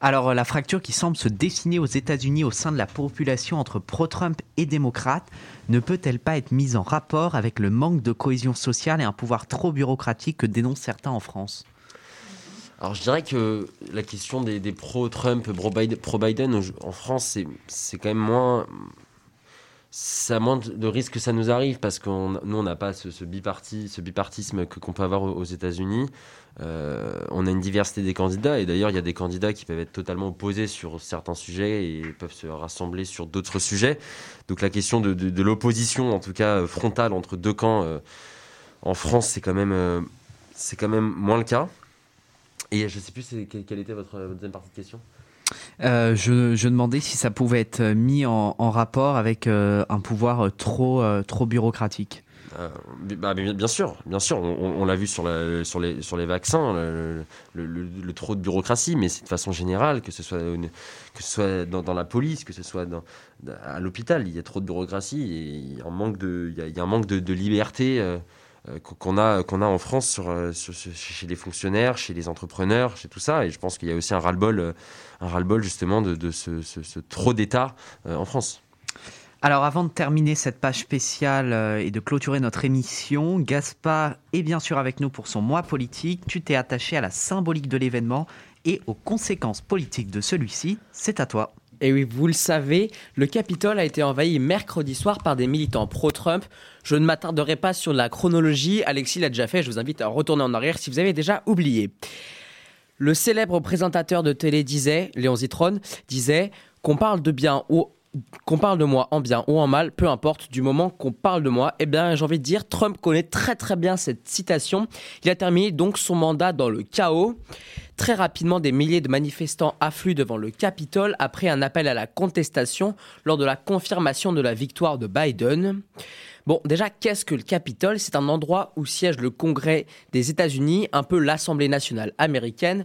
Alors, la fracture qui semble se dessiner aux États-Unis au sein de la population entre pro-Trump et démocrates ne peut-elle pas être mise en rapport avec le manque de cohésion sociale et un pouvoir trop bureaucratique que dénoncent certains en France? Alors je dirais que la question des, pro-Trump, pro-Biden, en France, c'est, quand même moins... Ça a moins de risque que ça nous arrive parce que nous, on n'a pas ce, ce, ce bipartisme qu'on peut avoir aux, aux États-Unis. Euh, on a une diversité des candidats et d'ailleurs, il y a des candidats qui peuvent être totalement opposés sur certains sujets et peuvent se rassembler sur d'autres sujets. Donc la question de, l'opposition, en tout cas frontale, entre deux camps euh, en France, c'est quand, même, euh, c'est quand même moins le cas. Et je ne sais plus quelle, était votre, deuxième partie de question? Euh, je, je demandais si ça pouvait être mis en, en rapport avec euh, un pouvoir trop, euh, trop bureaucratique. Euh, bah, bien sûr, bien sûr, on, l'a vu sur, la- sur, les, sur les vaccins, le, le- le- le trop de bureaucratie, mais c'est de façon générale, que ce soit, une- que ce soit dans, dans la police, que ce soit dans, à l'hôpital, il y a trop de bureaucratie et il y a un manque de, il y a, il y a un manque de, de liberté qu'on a, qu'on a en France euh, sur- chez les fonctionnaires, chez les entrepreneurs, chez tout ça. Et je pense qu'il y a aussi un ras-le-bol, euh, un ras-le-bol justement de, ce, trop d'État euh, en France. Alors avant de terminer cette page spéciale euh, et de clôturer notre émission, Gaspard est bien sûr avec nous pour son mois politique. Tu t'es attaché à la symbolique de l'événement et aux conséquences politiques de celui-ci. C'est à toi. Et oui, vous le savez, le Capitole a été envahi mercredi soir par des militants pro-Trump. Je ne m'attarderai pas sur la chronologie, Alexis l'a déjà fait, je vous invite à retourner en arrière si vous avez déjà oublié. Le célèbre présentateur de télé disait, Léon Zitron, disait qu'on parle de bien ou qu'on parle de moi en bien ou en mal, peu importe, du moment qu'on parle de moi, eh bien, j'ai envie de dire, Trump connaît très très bien cette citation. Il a terminé donc son mandat dans le chaos. Très rapidement, des milliers de manifestants affluent devant le Capitole après un appel à la contestation lors de la confirmation de la victoire de Biden. Bon, déjà, qu'est-ce que le Capitole? C'est un endroit où siège le Congrès des États-Unis, un peu l'Assemblée nationale américaine.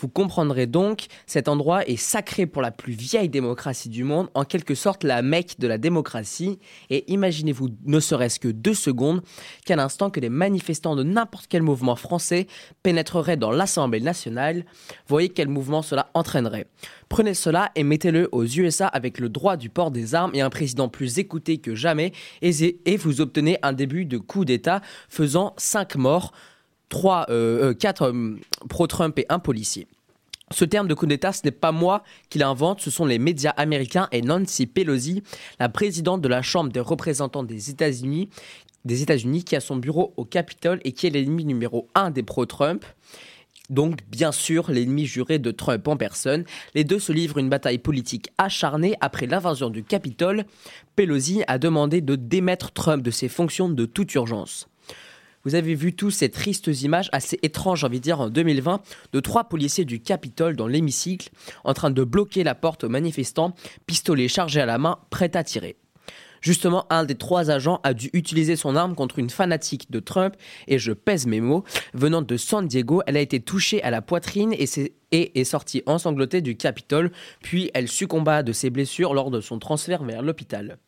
Vous comprendrez donc, cet endroit est sacré pour la plus vieille démocratie du monde, en quelque sorte la Mecque de la démocratie. Et imaginez-vous, ne serait-ce que deux secondes, qu'à l'instant que les manifestants de n'importe quel mouvement français pénétreraient dans l'Assemblée nationale, voyez quel mouvement cela entraînerait. Prenez cela et mettez-le aux USA avec le droit du port des armes et un président plus écouté que jamais, et vous obtenez un début de coup d'État faisant cinq morts trois, euh, euh, quatre euh, pro-Trump et un policier. Ce terme de coup d'État, ce n'est pas moi qui l'invente, ce sont les médias américains et Nancy Pelosi, la présidente de la Chambre des représentants des États-Unis, des États-Unis, qui a son bureau au Capitole et qui est l'ennemi numéro un des pro-Trump. Donc, bien sûr, l'ennemi juré de Trump en personne. Les deux se livrent une bataille politique acharnée après l'invasion du Capitole. Pelosi a demandé de démettre Trump de ses fonctions de toute urgence. Vous avez vu tous ces tristes images assez étranges, j'ai envie de dire, en 2020, de trois policiers du Capitole dans l'hémicycle, en train de bloquer la porte aux manifestants, pistolet chargé à la main, prêt à tirer. Justement, un des trois agents a dû utiliser son arme contre une fanatique de Trump, et je pèse mes mots, venant de San Diego, elle a été touchée à la poitrine et, est, et est sortie ensanglotée du Capitole, puis elle succomba de ses blessures lors de son transfert vers l'hôpital.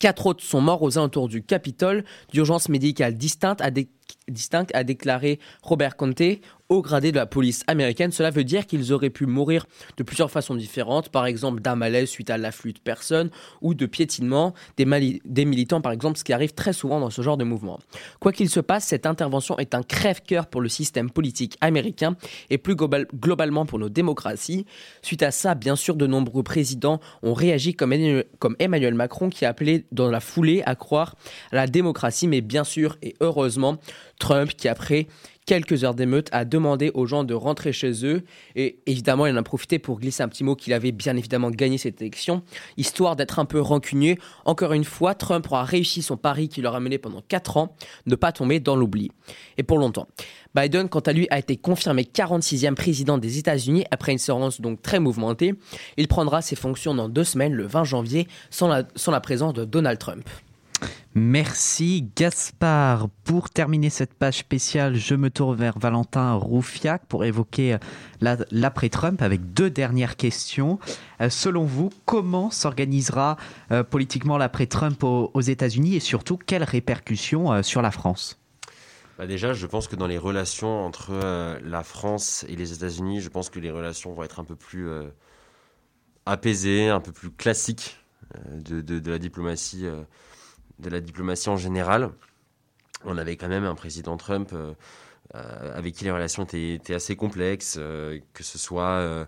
Quatre autres sont morts aux alentours du Capitole. D'urgence médicale distincte a, déclaré Robert Conte, haut gradé de la police américaine. Cela veut dire qu'ils auraient pu mourir de plusieurs façons différentes, par exemple d'un malaise suite à l'afflux de personnes ou de piétinement des, militants, par exemple, ce qui arrive très souvent dans ce genre de mouvement. Quoi qu'il se passe, cette intervention est un crève-cœur pour le système politique américain et plus globalement pour nos démocraties. Suite à ça, bien sûr, de nombreux présidents ont réagi comme, comme Emmanuel Macron qui a appelé dans la foulée à croire à la démocratie, mais bien sûr et heureusement, Trump qui après quelques heures d'émeute, a demandé aux gens de rentrer chez eux. Et évidemment, il en a profité pour glisser un petit mot qu'il avait bien évidemment gagné cette élection, histoire d'être un peu rancunier. Encore une fois, Trump aura réussi son pari qui leur a mené pendant 4 ans, ne pas tomber dans l'oubli. Et pour longtemps. Biden, quant à lui, a été confirmé 46e président des États-Unis après une séance donc très mouvementée. Il prendra ses fonctions dans deux semaines, le 20 janvier, sans la, sans la présence de Donald Trump. Merci Gaspard. Pour terminer cette page spéciale, je me tourne vers Valentin Roufiac pour évoquer euh, l'après-Trump avec deux dernières questions. Euh, selon vous, comment s'organisera euh, politiquement l'après-Trump aux, États-Unis et surtout quelles répercussions sur la France? Bah déjà, je pense que dans les relations entre la France et les États-Unis, je pense que les relations vont être un peu plus apaisées, un peu plus classiques de, de, la diplomatie de la diplomatie en général. On avait quand même un président Trump euh, euh, avec qui les relations étaient, assez complexes, euh, que ce soit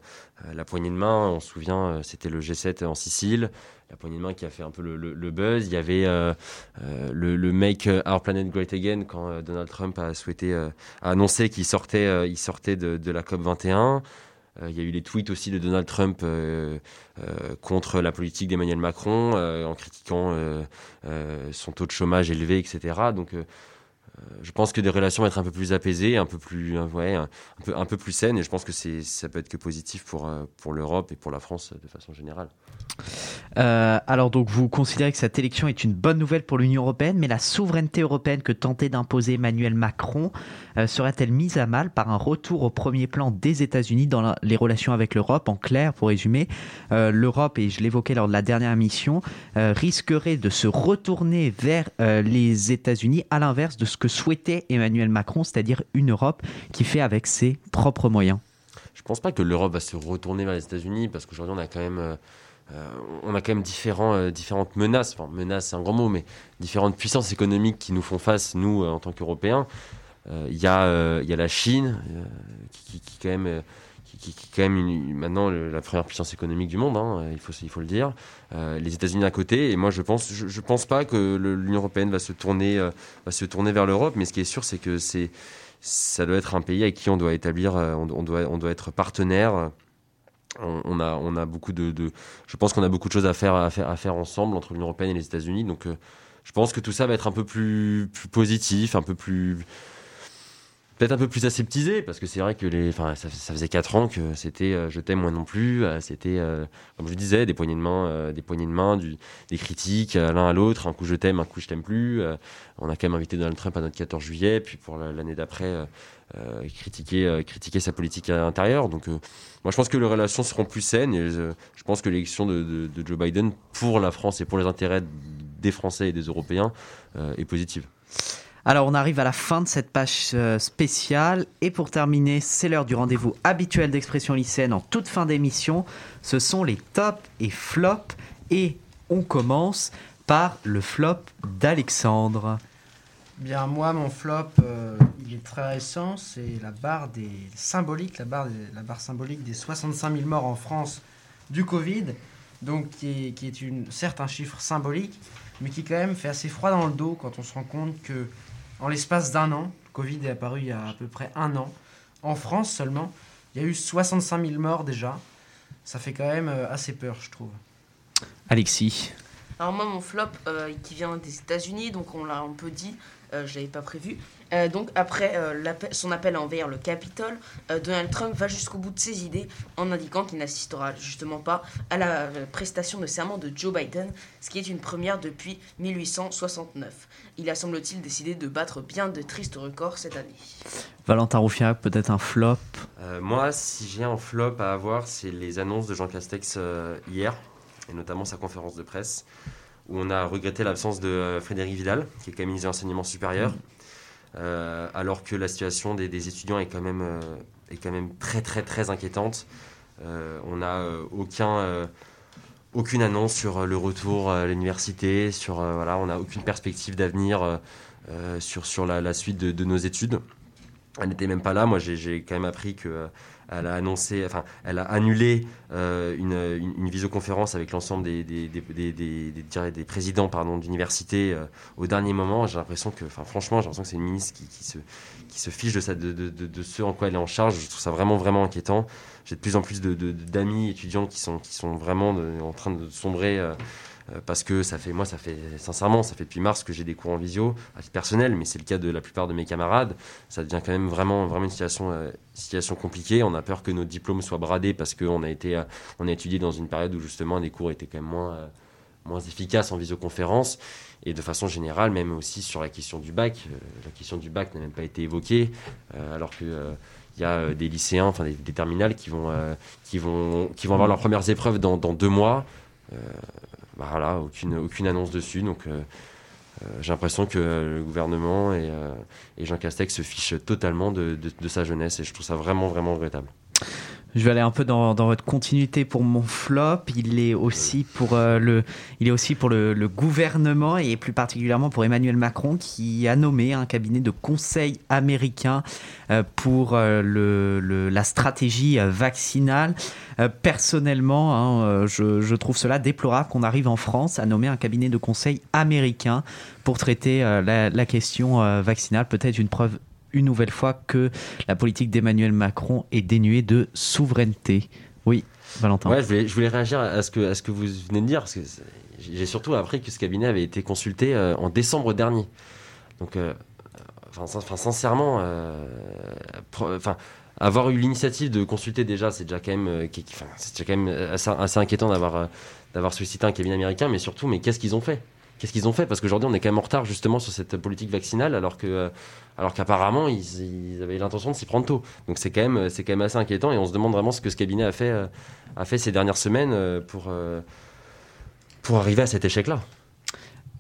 la poignée de main, on se souvient, c'était le G7 en Sicile, la poignée de main qui a fait un peu le, buzz. Il y avait le, Make Our Planet Great Again quand Donald Trump a souhaité a annoncé qu'il sortait, il sortait de, de la COP 21. Euh, il y a eu les tweets aussi de Donald Trump euh, euh, contre la politique d'Emmanuel Macron, en critiquant son taux de chômage élevé, etc. Donc je pense que des relations vont être un peu plus apaisées, un peu plus, ouais, un, peu, un peu plus saines, et je pense que ça peut être que positif pour, pour l'Europe et pour la France de façon générale. Euh, alors donc vous considérez que cette élection est une bonne nouvelle pour l'Union européenne, mais la souveraineté européenne que tentait d'imposer Emmanuel Macron euh, serait-elle mise à mal par un retour au premier plan des États-Unis dans les relations avec l'Europe? En clair, pour résumer, euh, l'Europe, et je l'évoquais lors de la dernière mission, risquerait de se retourner vers les États-Unis à l'inverse de ce que souhaitait Emmanuel Macron, c'est-à-dire une Europe qui fait avec ses propres moyens. Je ne pense pas que l'Europe va se retourner vers les États-Unis parce qu'aujourd'hui on a quand même euh, on a quand même euh, différentes menaces, enfin menaces c'est un grand mot, mais différentes puissances économiques qui nous font face, nous, euh, en tant qu'Européens. Il y, y a la Chine, qui, qui, quand même qui, est quand même maintenant la première puissance économique du monde, hein, il, faut, il faut le dire. les États-Unis à côté, et moi je pense, je, pense pas que l'Union européenne va se tourner, va se tourner vers l'Europe, mais ce qui est sûr, c'est que ça doit être un pays avec qui on doit établir, on, on doit, on doit être partenaire. On, a, on a beaucoup de, je pense qu'on a beaucoup de choses à faire, à faire, à faire ensemble entre l'Union européenne et les États-Unis. Donc, je pense que tout ça va être un peu plus positif, un peu plus peut-être un peu plus aseptisé parce que c'est vrai que les enfin ça, faisait 4 ans que c'était euh, je t'aime moi non plus euh, c'était euh, comme je disais des poignées de main des poignées de main des critiques l'un à l'autre un coup je t'aime un coup je t'aime plus on a quand même invité Donald Trump à notre 14 juillet puis pour l'année d'après critiquer critiquer sa politique intérieure donc moi je pense que les relations seront plus saines et je pense que l'élection de, Joe Biden pour la France et pour les intérêts des Français et des Européens est positive alors on arrive à la fin de cette page euh, spéciale et pour terminer, c'est l'heure du rendez-vous habituel d'expression lycéenne en toute fin d'émission. Ce sont les tops et flops et on commence par le flop d'Alexandre. Bien moi mon flop euh, il est très récent, c'est la barre des symboliques, la barre, la symbolique des 65 000 morts en France du Covid, donc qui est, qui est certes un chiffre symbolique, mais qui quand même fait assez froid dans le dos quand on se rend compte que en l'espace d'un an, le Covid est apparu il y a à peu près un an, en France seulement, il y a eu 65 000 morts déjà. Ça fait quand même euh, assez peur, je trouve. Alexis alors moi, mon flop euh, qui vient des États-Unis, donc on l'a un peu dit, euh, je l'avais pas prévu. Euh, donc après son appel à envahir le Capitole, Donald Trump va jusqu'au bout de ses idées en indiquant qu'il n'assistera justement pas à la prestation de serment de Joe Biden, ce qui est une première depuis 1869. Il a semble-t-il décidé de battre bien de tristes records cette année. Valentin Roufiac, peut-être un flop? Moi, si j'ai un flop à avoir, c'est les annonces de Jean Castex hier et notamment sa conférence de presse, où on a regretté l'absence de euh, Frédéric Vidal, qui est quand même ministre de l'enseignement supérieur, euh, alors que la situation des, étudiants est quand, même, euh, est quand même très très très inquiétante. on n'a aucun aucune annonce sur le retour à l'université, on n'a aucune perspective d'avenir sur, sur la, suite de, de, nos études. Elle n'était même pas là. Moi, j'ai quand même appris que elle a annoncé, enfin, elle a annulé euh, une, une, visioconférence avec l'ensemble des, des, des, des, présidents pardon, d'université euh, au dernier moment. J'ai l'impression que, enfin, franchement, j'ai l'impression que c'est une ministre qui, qui, se, qui se fiche de, ça, de, de, de, ce en quoi elle est en charge. Je trouve ça vraiment, vraiment inquiétant. J'ai de plus en plus d'amis étudiants qui sont, qui sont vraiment en train de sombrer. Euh, euh, parce que ça fait, moi, ça fait, sincèrement, ça fait depuis mars que j'ai des cours en visio, à titre personnel, mais c'est le cas de la plupart de mes camarades. Ça devient quand même vraiment, vraiment une situation, euh, situation compliquée. On a peur que nos diplômes soient bradés parce qu'on a euh, a étudié dans une période où justement les cours étaient quand même moins, moins efficaces en visioconférence. Et de façon générale, même aussi sur la question du bac, la question du bac n'a même pas été évoquée, alors que il y a des lycéens, enfin des, terminales qui vont, qui vont, qui vont avoir leurs premières épreuves dans, deux mois. Voilà, aucune, annonce dessus. Donc euh, euh, j'ai l'impression que le gouvernement et, euh, Jean Castex se fichent totalement de, de, sa jeunesse et je trouve ça vraiment, vraiment regrettable. Je vais aller un peu dans, votre continuité pour mon flop. Il est aussi pour le, il est aussi pour le, gouvernement et plus particulièrement pour Emmanuel Macron qui a nommé un cabinet de conseil américain pour le, le, la stratégie vaccinale. Euh, personnellement, hein, euh, je, trouve cela déplorable qu'on arrive en France à nommer un cabinet de conseil américain pour traiter euh, la, question vaccinale. Peut-être une preuve une nouvelle fois que la politique d'Emmanuel Macron est dénuée de souveraineté. Oui, Valentin. Ouais, je voulais, réagir à ce, que, vous venez de dire, parce que j'ai surtout appris que ce cabinet avait été consulté en décembre dernier. Donc, enfin, sincèrement, enfin, avoir eu l'initiative de consulter déjà, c'est déjà quand même, euh, assez, inquiétant d'avoir euh, sollicité un cabinet américain, mais surtout, mais qu'est-ce qu'ils ont fait? Qu'est-ce qu'ils ont fait? Parce qu'aujourd'hui, on est quand même en retard justement sur cette politique vaccinale, alors que, euh, alors qu'apparemment, ils, avaient l'intention de s'y prendre tôt. Donc c'est quand même, c'est quand même assez inquiétant, et on se demande vraiment ce que ce cabinet a fait, a fait ces dernières semaines pour pour arriver à cet échec-là.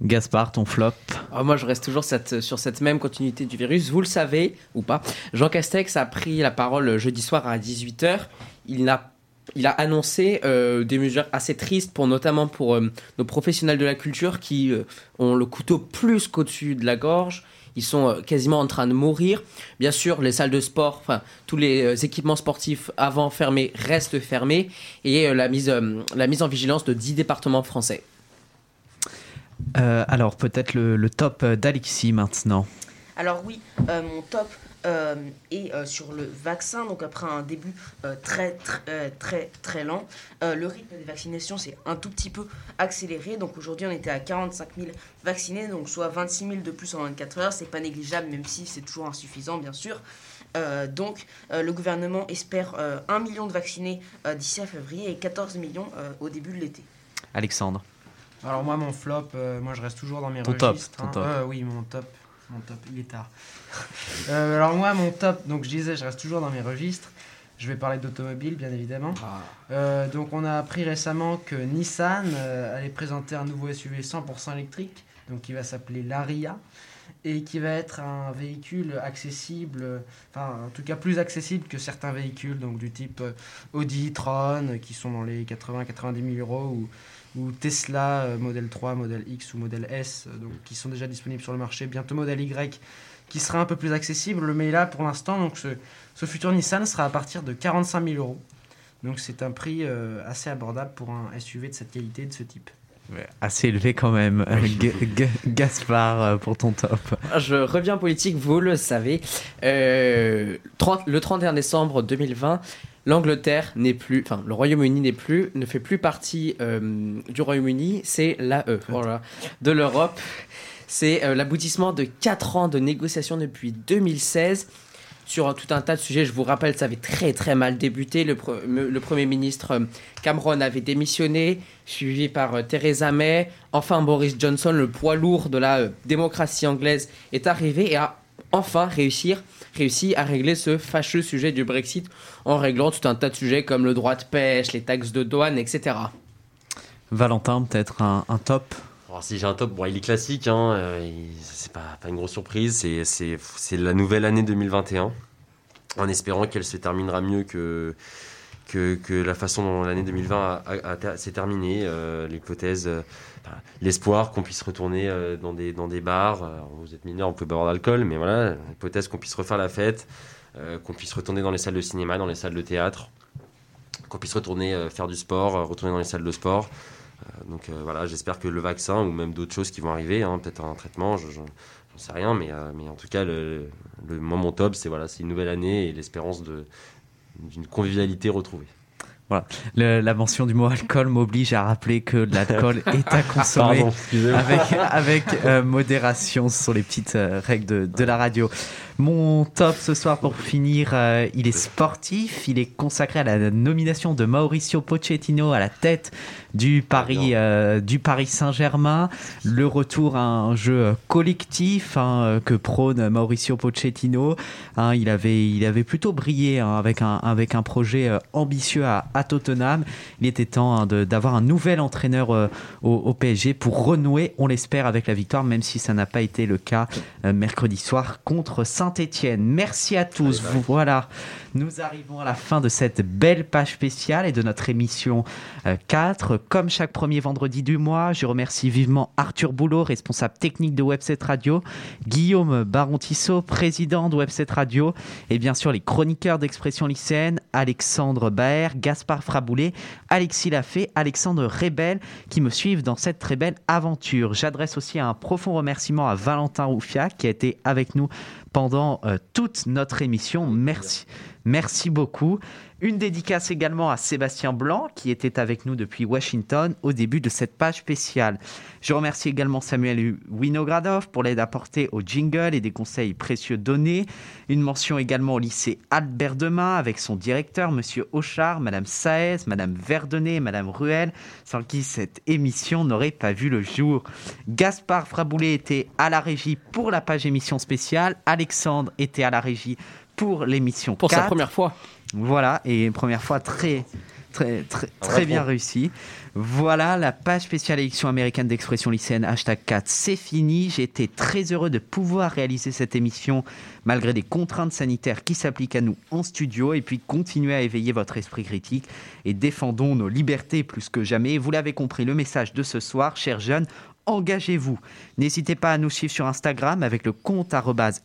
Gaspard, ton flop? Ah, Moi, je reste toujours sur cette même continuité du virus. Vous le savez ou pas, Jean Castex a pris la parole jeudi soir à 18h. Il a, il a annoncé euh, des mesures assez tristes, pour, notamment pour euh, nos professionnels de la culture qui euh, ont le couteau plus qu'au-dessus de la gorge. Ils sont quasiment en train de mourir. Bien sûr, les salles de sport, enfin tous les équipements sportifs avant fermés restent fermés et la, mise, la mise en vigilance de 10 départements français. Euh, alors peut-être le, top d'Alexis maintenant. Alors oui, euh, mon top Euh, et euh, sur le vaccin, donc après un début euh, très, très, très, très lent, euh, le rythme des vaccinations s'est un tout petit peu accéléré. Donc aujourd'hui, on était à 45 000 vaccinés, donc soit 26 000 de plus en 24 heures. C'est pas négligeable, même si c'est toujours insuffisant, bien sûr. Euh, donc, euh, le gouvernement espère euh, 1 million de vaccinés euh, d'ici à février et 14 millions euh, au début de l'été. Alexandre. Alors moi mon flop, euh, moi je reste toujours dans mes Ton top, registres. ton hein. top. Euh, oui mon top, mon top, il est tard. Euh, alors moi mon top, donc je disais je reste toujours dans mes registres. Je vais parler d'automobile bien évidemment. Euh, donc on a appris récemment que Nissan euh, allait présenter un nouveau SUV 100% électrique, donc qui va s'appeler l'Aria et qui va être un véhicule accessible, enfin en tout cas plus accessible que certains véhicules, donc du type Audi, Tron, qui sont dans les 80-90 000 euros, ou, ou Tesla euh, Model 3, Model X ou Model S, euh, donc, qui sont déjà disponibles sur le marché, bientôt Model Y, qui sera un peu plus accessible, mais là pour l'instant, donc ce, ce futur Nissan sera à partir de 45 000 euros. Donc c'est un prix euh, assez abordable pour un SUV de cette qualité, de ce type. Assez élevé quand même. Euh, G- G- Gaspard, pour ton top. Je reviens en politique, vous le savez. Euh, 30 le 31 décembre 2020, l'Angleterre n'est plus, enfin le Royaume-Uni n'est plus, ne fait plus partie euh, du Royaume-Uni, c'est l'AE, voilà, de l'Europe. C'est euh, l'aboutissement de 4 ans de négociations depuis 2016 sur tout un tas de sujets. Je vous rappelle, ça avait très très mal débuté. Le, pre- le Premier ministre euh, Cameron avait démissionné, suivi par euh, Theresa May. Enfin, Boris Johnson, le poids lourd de la euh, démocratie anglaise, est arrivé et a enfin réussir, réussi à régler ce fâcheux sujet du Brexit en réglant tout un tas de sujets comme le droit de pêche, les taxes de douane, etc. Valentin, peut-être un, un top? Alors, si j'ai un top, bon, il est classique, hein, euh, c'est pas, pas une grosse surprise, c'est- c'est c'est la nouvelle année 2021, en espérant qu'elle se terminera mieux que, que, que la façon dont l'année 2020 a- a- a ter- s'est terminée, euh, l'hypothèse, euh, l'espoir qu'on puisse retourner euh, dans, des, bars, euh, vous êtes mineur, on peut boire d'alcool, mais voilà, l'hypothèse qu'on puisse refaire la fête, euh, qu'on puisse retourner dans les salles de cinéma, dans les salles de théâtre, qu'on puisse retourner faire du sport, retourner dans les salles de sport. Donc voilà, j'espère que le vaccin ou même d'autres choses qui vont arriver, hein, peut-être un traitement, je, je- j'en sais rien, mais, en tout cas, le, mon top, c'est voilà, une nouvelle année et l'espérance d'une convivialité retrouvée. Voilà. Le- la mention du mot alcool m'oblige à rappeler que l'alcool est à consommer Pardon, avec, avec euh, modération. Ce sont les petites euh, règles de, de la radio. Mon top ce soir pour finir, euh, il est sportif. Il est consacré à la nomination de Mauricio Pochettino à la tête du Paris, euh, du Paris Saint-Germain. Le retour à un jeu collectif hein, que prône Mauricio Pochettino. Hein, il avait, il avait plutôt brillé hein, avec un, avec un projet euh, ambitieux à, à Tottenham. Il était temps d'avoir un nouvel entraîneur euh, au, au PSG pour renouer, on l'espère, avec la victoire, même si ça n'a pas été le cas mercredi soir contre Saint-Etienne. Merci à tous. Voilà, nous arrivons à la fin de cette belle page spéciale et de notre émission euh, 4. Comme chaque premier vendredi du mois, je remercie vivement Arthur Boulot, responsable technique de Webset Radio, Guillaume Baron-Tissot, président de Webset Radio, et bien sûr les chroniqueurs d'expression lycéenne, Alexandre Baer, Gaspard Fraboulet, Alexis Lafay, Alexandre Rebel, qui me suivent dans cette très belle aventure. J'adresse aussi un profond remerciement à Valentin Rouffiat, qui a été avec nous pendant euh, toute notre émission. Merci. Merci beaucoup. Une dédicace également à Sébastien Blanc qui était avec nous depuis Washington au début de cette page spéciale. Je remercie également Samuel Winogradov pour l'aide apportée au jingle et des conseils précieux donnés. Une mention également au lycée Albert Demain avec son directeur, Monsieur Auchard, Madame Saez, Madame Verdonnet, Madame Ruel, sans qui cette émission n'aurait pas vu le jour. Gaspard Fraboulet était à la régie pour la page émission spéciale. Alexandre était à la régie pour l'émission Pour sa 4. première fois. Voilà, et une première fois très, très, très, très bien réussi. Voilà, la page spéciale élection américaine d'expression lycéenne, hashtag 4, c'est fini. Été très heureux de pouvoir réaliser cette émission malgré des contraintes sanitaires qui s'appliquent à nous en studio et puis continuer à éveiller votre esprit critique et défendons nos libertés plus que jamais. Vous l'avez compris, le message de ce soir, chers jeunes, engagez-vous. N'hésitez pas à nous suivre sur Instagram avec le compte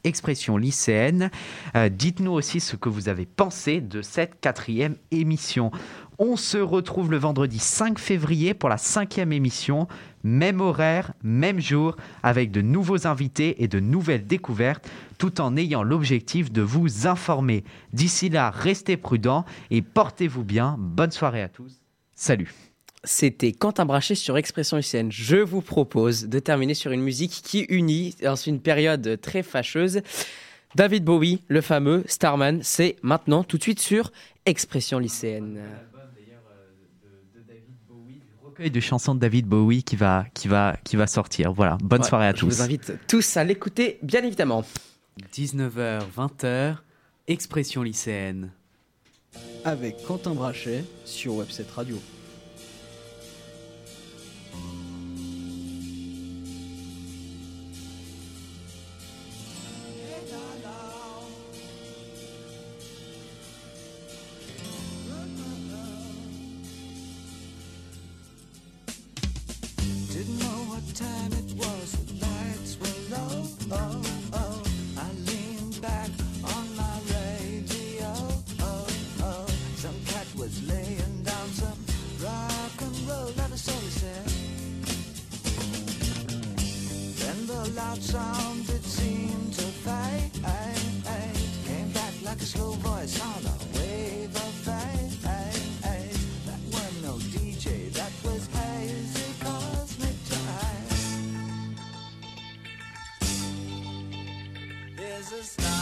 expression lycéenne. Euh, Dites-nous aussi ce que vous avez pensé de cette quatrième émission. On se retrouve le vendredi 5 février pour la cinquième émission. Même horaire, même jour, avec de nouveaux invités et de nouvelles découvertes, tout en ayant l'objectif de vous informer. D'ici là, restez prudents et portez-vous bien. Bonne soirée à tous. Salut. C'était Quentin Brachet sur Expression lycéenne. Je vous propose de terminer sur une musique qui unit dans une période très fâcheuse. David Bowie, le fameux Starman, c'est maintenant tout de suite sur Expression lycéenne. recueil de chansons de David Bowie qui va, qui va, qui va sortir. Voilà, bonne Ouais, soirée à je tous. vous invite tous à l'écouter, bien évidemment. 19h, 20h, expression lycéenne. Avec Quentin Brachet sur Webset Radio. A starman